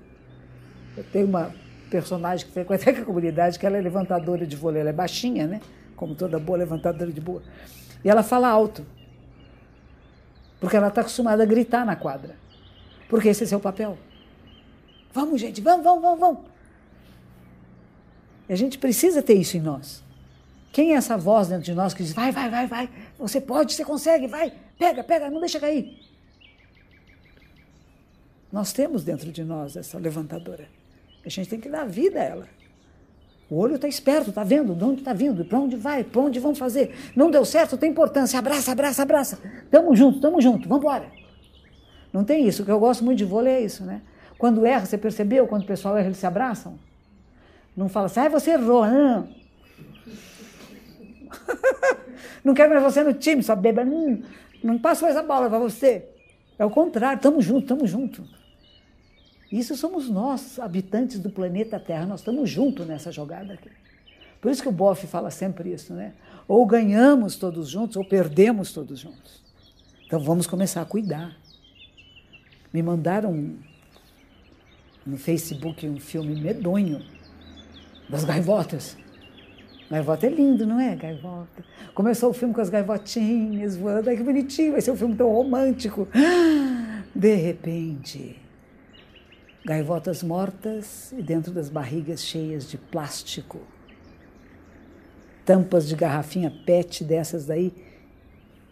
Eu tenho uma personagem que frequenta a comunidade que ela é levantadora de vôlei, ela é baixinha, né? Como toda boa levantadora de boa. E ela fala alto porque ela está acostumada a gritar na quadra. Porque esse é seu papel. Vamos, gente, vamos, vamos, vamos, vamos. E a gente precisa ter isso em nós. Quem é essa voz dentro de nós que diz: vai, vai, vai, vai, você pode, você consegue, vai, pega, pega, não deixa cair. Nós temos dentro de nós essa levantadora. A gente tem que dar vida a ela. O olho está esperto, está vendo de onde está vindo, para onde vai, para onde vão fazer. Não deu certo, tem importância. Abraça, abraça, abraça. Tamo junto, tamo junto, vamos embora. Não tem isso. O que eu gosto muito de vôlei é isso, né? Quando erra, você percebeu? Quando o pessoal erra, eles se abraçam? Não fala assim, ah, você errou. Não. Não quero mais você no time, só beba. Não, não passo mais a bola para você. É o contrário, tamo junto, tamo junto. Isso somos nós, habitantes do planeta Terra, nós estamos juntos nessa jogada aqui. Por isso que o Boff fala sempre isso, né? Ou ganhamos todos juntos, ou perdemos todos juntos. Então vamos começar a cuidar. Me mandaram no Facebook um filme medonho das gaivotas. Gaivota é lindo, não é? Gaivota. Começou o filme com as gaivotinhas voando. Ai, que bonitinho, vai ser um filme tão romântico. De repente, gaivotas mortas e dentro das barrigas cheias de plástico. Tampas de garrafinha PET dessas daí,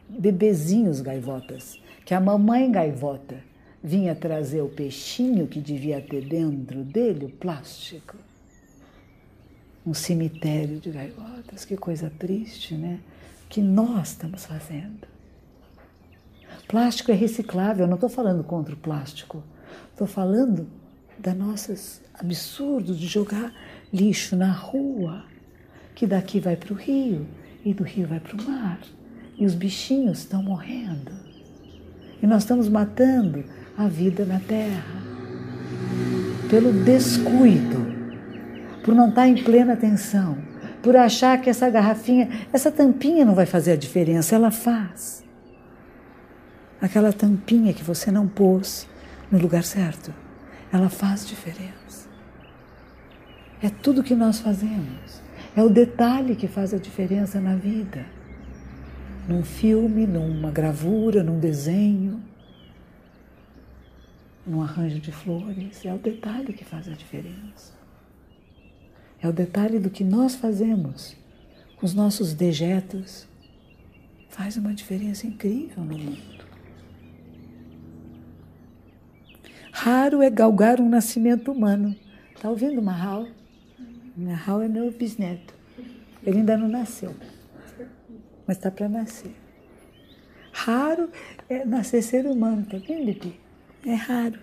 bebezinhos gaivotas, que a mamãe gaivota vinha trazer o peixinho que devia ter dentro dele, o plástico. Um cemitério de gaivotas, que coisa triste, né? Que nós estamos fazendo. Plástico é reciclável, não estou falando contra o plástico, estou falando da nossos absurdos de jogar lixo na rua, que daqui vai para o rio e do rio vai para o mar. E os bichinhos estão morrendo. E nós estamos matando a vida na terra pelo descuido, por não estar em plena atenção, por achar que essa garrafinha, essa tampinha não vai fazer a diferença, ela faz. Aquela tampinha que você não pôs no lugar certo ela faz diferença. É tudo que nós fazemos. É o detalhe que faz a diferença na vida. Num filme, numa gravura, num desenho, num arranjo de flores. É o detalhe que faz a diferença. É o detalhe do que nós fazemos com os nossos dejetos. Faz uma diferença incrível no mundo. Raro é galgar um nascimento humano. Está ouvindo, Mahal? Mahal é meu bisneto. Ele ainda não nasceu, mas está para nascer. Raro é nascer ser humano, tá vendo, Bibi? É raro.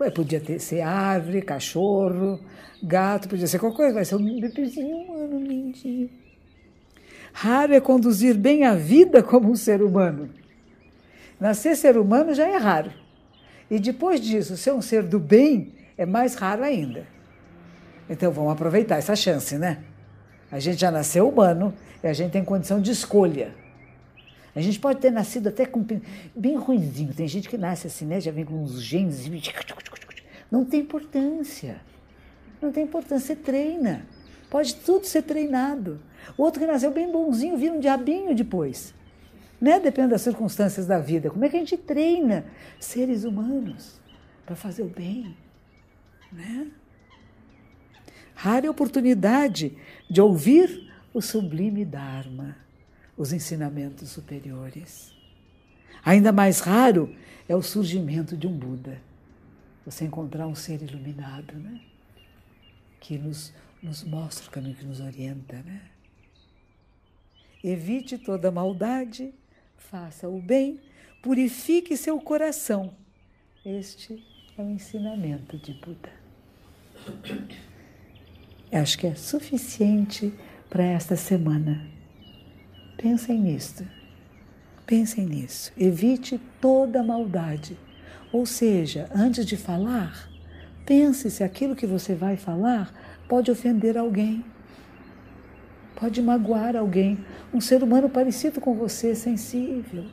Ué, podia ter, ser árvore, cachorro, gato, podia ser qualquer coisa, vai ser um bebezinho humano, lindinho. Raro é conduzir bem a vida como um ser humano. Nascer ser humano já é raro. E depois disso, ser um ser do bem é mais raro ainda. Então vamos aproveitar essa chance, né? A gente já nasceu humano e a gente tem condição de escolha. A gente pode ter nascido até com bem ruimzinho. Tem gente que nasce assim, né? Já vem com uns genes. Não tem importância. Não tem importância. Você treina. Pode tudo ser treinado. O outro que nasceu bem bonzinho vira um diabinho depois. Né? Depende das circunstâncias da vida. Como é que a gente treina seres humanos para fazer o bem? Né? Rara oportunidade de ouvir o sublime Dharma, os ensinamentos superiores. Ainda mais raro é o surgimento de um Buda. Você encontrar um ser iluminado, né? Que nos, nos mostra o caminho, que nos orienta, né? Evite toda maldade, faça o bem, purifique seu coração. Este é o ensinamento de Buda. Acho que é suficiente para esta semana. Pensem nisto. Pensem nisso. Evite toda maldade. Ou seja, antes de falar, pense se aquilo que você vai falar pode ofender alguém, pode magoar alguém, um ser humano parecido com você, sensível.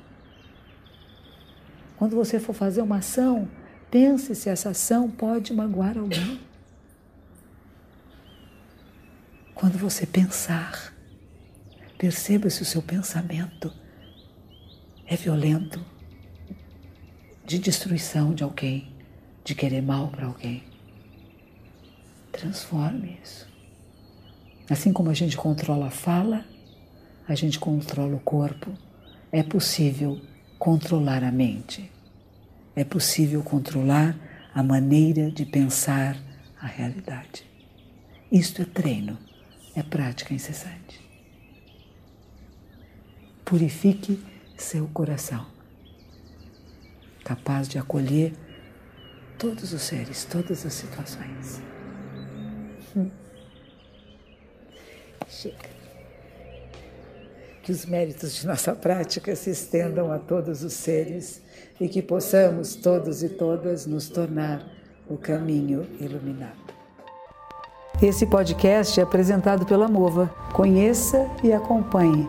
Quando você for fazer uma ação, pense se essa ação pode magoar alguém. Quando você pensar, perceba se o seu pensamento é violento, de destruição de alguém, de querer mal para alguém. Transforme isso. Assim como a gente controla a fala, a gente controla o corpo, é possível controlar a mente. É possível controlar a maneira de pensar a realidade. Isto é treino é prática incessante. Purifique seu coração, capaz de acolher todos os seres, todas as situações. Hum. Chega. Que os méritos de nossa prática se estendam a todos os seres e que possamos todos e todas nos tornar o caminho iluminado. Esse podcast é apresentado pela Mova. Conheça e acompanhe.